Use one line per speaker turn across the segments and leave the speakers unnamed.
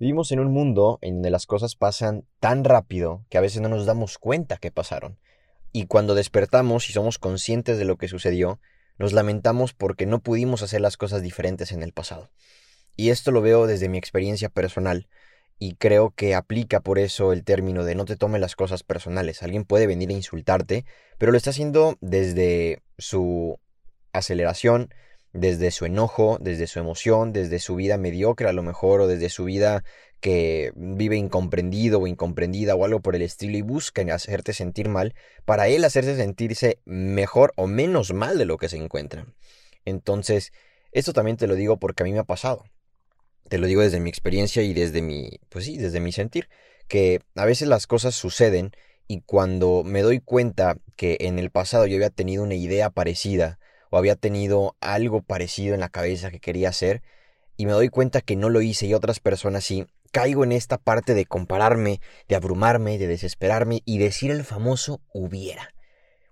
Vivimos en un mundo en donde las cosas pasan tan rápido que a veces no nos damos cuenta que pasaron. Y cuando despertamos y somos conscientes de lo que sucedió, nos lamentamos porque no pudimos hacer las cosas diferentes en el pasado. Y esto lo veo desde mi experiencia personal y creo que aplica por eso el término de no te tome las cosas personales. Alguien puede venir a insultarte, pero lo está haciendo desde su aceleración, desde su enojo, desde su emoción, desde su vida mediocre a lo mejor, o desde su vida que vive incomprendido o incomprendida o algo por el estilo y busca hacerte sentir mal, para él hacerse sentirse mejor o menos mal de lo que se encuentra. Entonces, esto también te lo digo porque a mí me ha pasado. Te lo digo desde mi experiencia y desde mi, pues sí, desde mi sentir, que a veces las cosas suceden y cuando me doy cuenta que en el pasado yo había tenido una idea parecida o había tenido algo parecido en la cabeza que quería hacer y me doy cuenta que no lo hice y otras personas sí, caigo en esta parte de compararme, de abrumarme, de desesperarme y decir el famoso hubiera.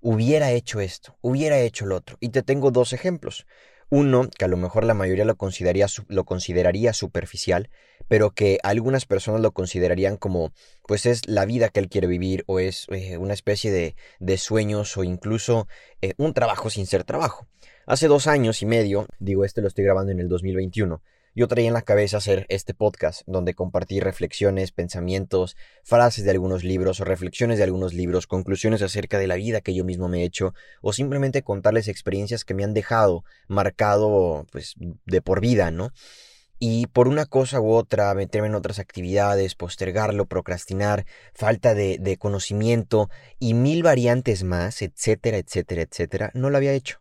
Hubiera hecho esto, hubiera hecho lo otro. Y te tengo dos ejemplos. Uno, que a lo mejor la mayoría lo consideraría, lo consideraría superficial, pero que algunas personas lo considerarían como, pues es la vida que él quiere vivir o es eh, una especie de, de, sueños o incluso eh, un trabajo sin ser trabajo. Hace dos años y medio, digo, este lo estoy grabando en el 2021, yo traía en la cabeza hacer este podcast donde compartí reflexiones, pensamientos, frases de algunos libros o reflexiones de algunos libros, conclusiones acerca de la vida que yo mismo me he hecho o simplemente contarles experiencias que me han dejado marcado pues de por vida, ¿no? Y por una cosa u otra, meterme en otras actividades, postergarlo, procrastinar, falta de, de conocimiento y mil variantes más, etcétera, etcétera, etcétera, no lo había hecho.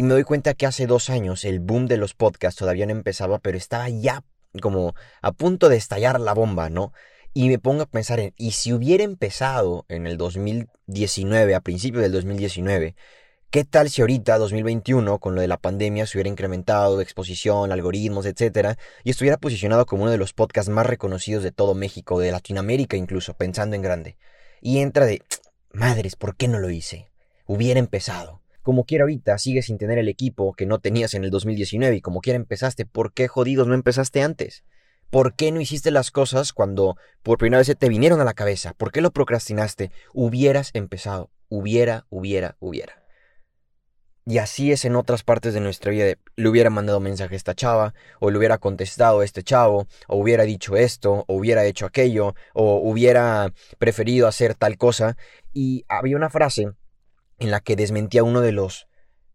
Y me doy cuenta que hace dos años el boom de los podcasts todavía no empezaba, pero estaba ya como a punto de estallar la bomba, ¿no? Y me pongo a pensar en, ¿y si hubiera empezado en el 2019, a principios del 2019, ¿qué tal si ahorita, 2021, con lo de la pandemia, se hubiera incrementado exposición, algoritmos, etcétera, y estuviera posicionado como uno de los podcasts más reconocidos de todo México, de Latinoamérica incluso, pensando en grande? Y entra de, madres, ¿por qué no lo hice? Hubiera empezado como quiera ahorita, sigues sin tener el equipo que no tenías en el 2019 y como quiera empezaste, ¿por qué jodidos no empezaste antes? ¿Por qué no hiciste las cosas cuando por primera vez te vinieron a la cabeza? ¿Por qué lo procrastinaste? Hubieras empezado. Hubiera, hubiera, hubiera. Y así es en otras partes de nuestra vida. Le hubiera mandado mensaje a esta chava, o le hubiera contestado a este chavo, o hubiera dicho esto, o hubiera hecho aquello, o hubiera preferido hacer tal cosa. Y había una frase en la que desmentía uno de los,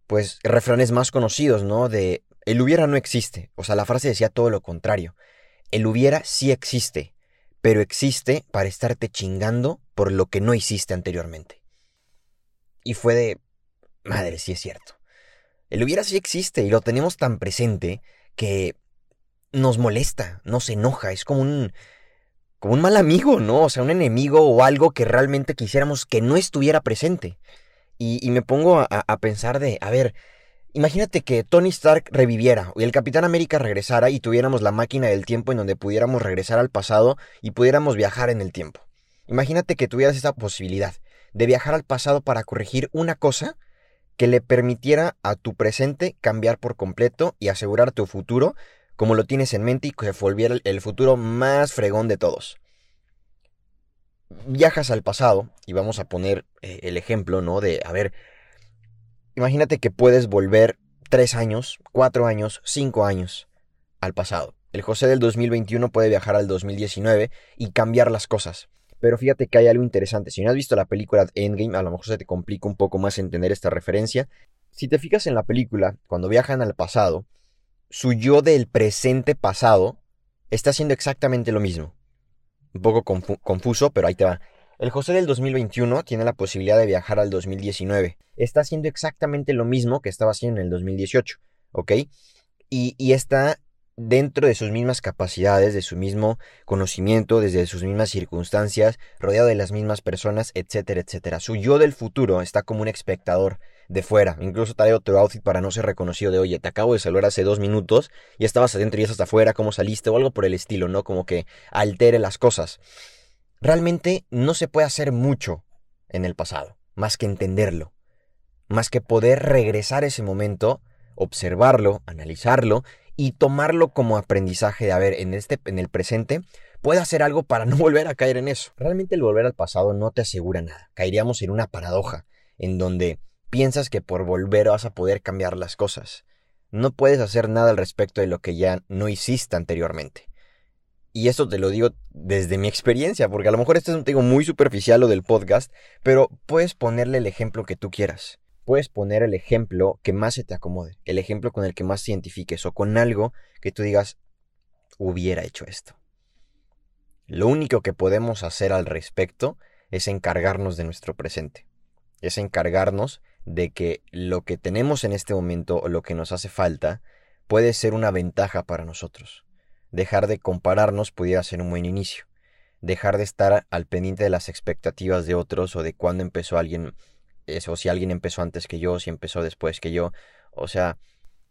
pues, refranes más conocidos, ¿no? De el hubiera no existe. O sea, la frase decía todo lo contrario. El hubiera sí existe, pero existe para estarte chingando por lo que no hiciste anteriormente. Y fue de, madre, sí es cierto. El hubiera sí existe y lo tenemos tan presente que nos molesta, nos enoja, es como un como un mal amigo, ¿no? O sea, un enemigo o algo que realmente quisiéramos que no estuviera presente. Y, me pongo a, pensar de, a ver, imagínate que Tony Stark reviviera y el Capitán América regresara y tuviéramos la máquina del tiempo en donde pudiéramos regresar al pasado y pudiéramos viajar en el tiempo. Imagínate que tuvieras esa posibilidad de viajar al pasado para corregir una cosa que le permitiera a tu presente cambiar por completo y asegurar tu futuro como lo tienes en mente y que volviera el futuro más fregón de todos viajas al pasado, y vamos a poner eh, el ejemplo, ¿no? De, a ver, imagínate que puedes volver tres años, cuatro años, cinco años al pasado. El José del 2021 puede viajar al 2019 y cambiar las cosas. Pero fíjate que hay algo interesante. Si no has visto la película Endgame, a lo mejor se te complica un poco más entender esta referencia. Si te fijas en la película, cuando viajan al pasado, su yo del presente pasado está haciendo exactamente lo mismo un poco confuso, pero ahí te va. El José del 2021 tiene la posibilidad de viajar al 2019. Está haciendo exactamente lo mismo que estaba haciendo en el 2018, ¿ok? Y, y está dentro de sus mismas capacidades, de su mismo conocimiento, desde sus mismas circunstancias, rodeado de las mismas personas, etcétera, etcétera. Su yo del futuro está como un espectador de fuera. Incluso trae otro outfit para no ser reconocido de, oye, te acabo de saludar hace dos minutos y estabas adentro y estás afuera, ¿cómo saliste? O algo por el estilo, ¿no? Como que altere las cosas. Realmente no se puede hacer mucho en el pasado, más que entenderlo, más que poder regresar a ese momento, observarlo, analizarlo y tomarlo como aprendizaje de, a ver, en, este, en el presente, puedo hacer algo para no volver a caer en eso. Realmente el volver al pasado no te asegura nada. Caeríamos en una paradoja, en donde piensas que por volver vas a poder cambiar las cosas. No puedes hacer nada al respecto de lo que ya no hiciste anteriormente. Y esto te lo digo desde mi experiencia, porque a lo mejor esto es un tema muy superficial lo del podcast, pero puedes ponerle el ejemplo que tú quieras. Puedes poner el ejemplo que más se te acomode, el ejemplo con el que más te identifiques o con algo que tú digas, hubiera hecho esto. Lo único que podemos hacer al respecto es encargarnos de nuestro presente, es encargarnos de que lo que tenemos en este momento o lo que nos hace falta puede ser una ventaja para nosotros Dejar de compararnos pudiera ser un buen inicio. Dejar de estar al pendiente de las expectativas de otros o de cuándo empezó alguien, o si alguien empezó antes que yo, si empezó después que yo. O sea,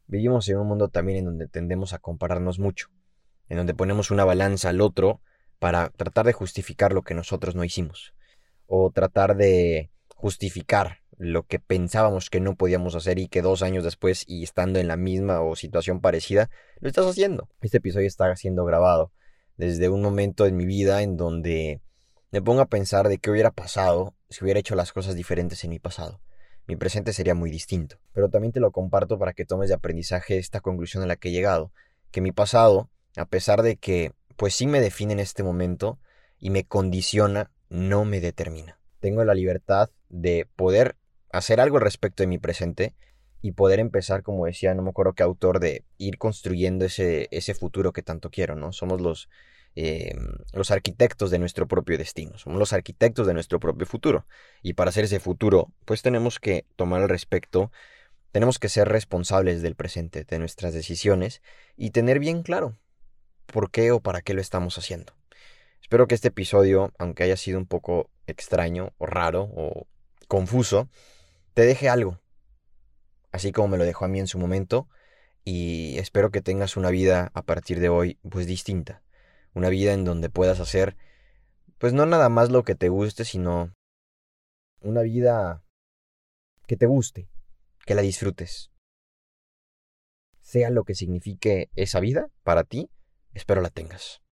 vivimos en un mundo también en donde tendemos a compararnos mucho, en donde ponemos una balanza al otro para tratar de justificar lo que nosotros no hicimos, o tratar de justificar lo que pensábamos que no podíamos hacer y que dos años después y estando en la misma o situación parecida, lo estás haciendo. Este episodio está siendo grabado desde un momento en mi vida en donde me pongo a pensar de qué hubiera pasado si hubiera hecho las cosas diferentes en mi pasado. Mi presente sería muy distinto. Pero también te lo comparto para que tomes de aprendizaje esta conclusión a la que he llegado, que mi pasado, a pesar de que pues sí me define en este momento y me condiciona, no me determina. Tengo la libertad de poder hacer algo respecto de mi presente y poder empezar, como decía, no me acuerdo qué autor, de ir construyendo ese, ese futuro que tanto quiero, ¿no? Somos los, eh, los arquitectos de nuestro propio destino, somos los arquitectos de nuestro propio futuro. Y para hacer ese futuro, pues tenemos que tomar el respecto, tenemos que ser responsables del presente, de nuestras decisiones y tener bien claro por qué o para qué lo estamos haciendo. Espero que este episodio, aunque haya sido un poco extraño o raro o confuso, te deje algo, así como me lo dejó a mí en su momento, y espero que tengas una vida a partir de hoy pues distinta, una vida en donde puedas hacer pues no nada más lo que te guste, sino una vida que te guste, que la disfrutes. Sea lo que signifique esa vida para ti, espero la tengas.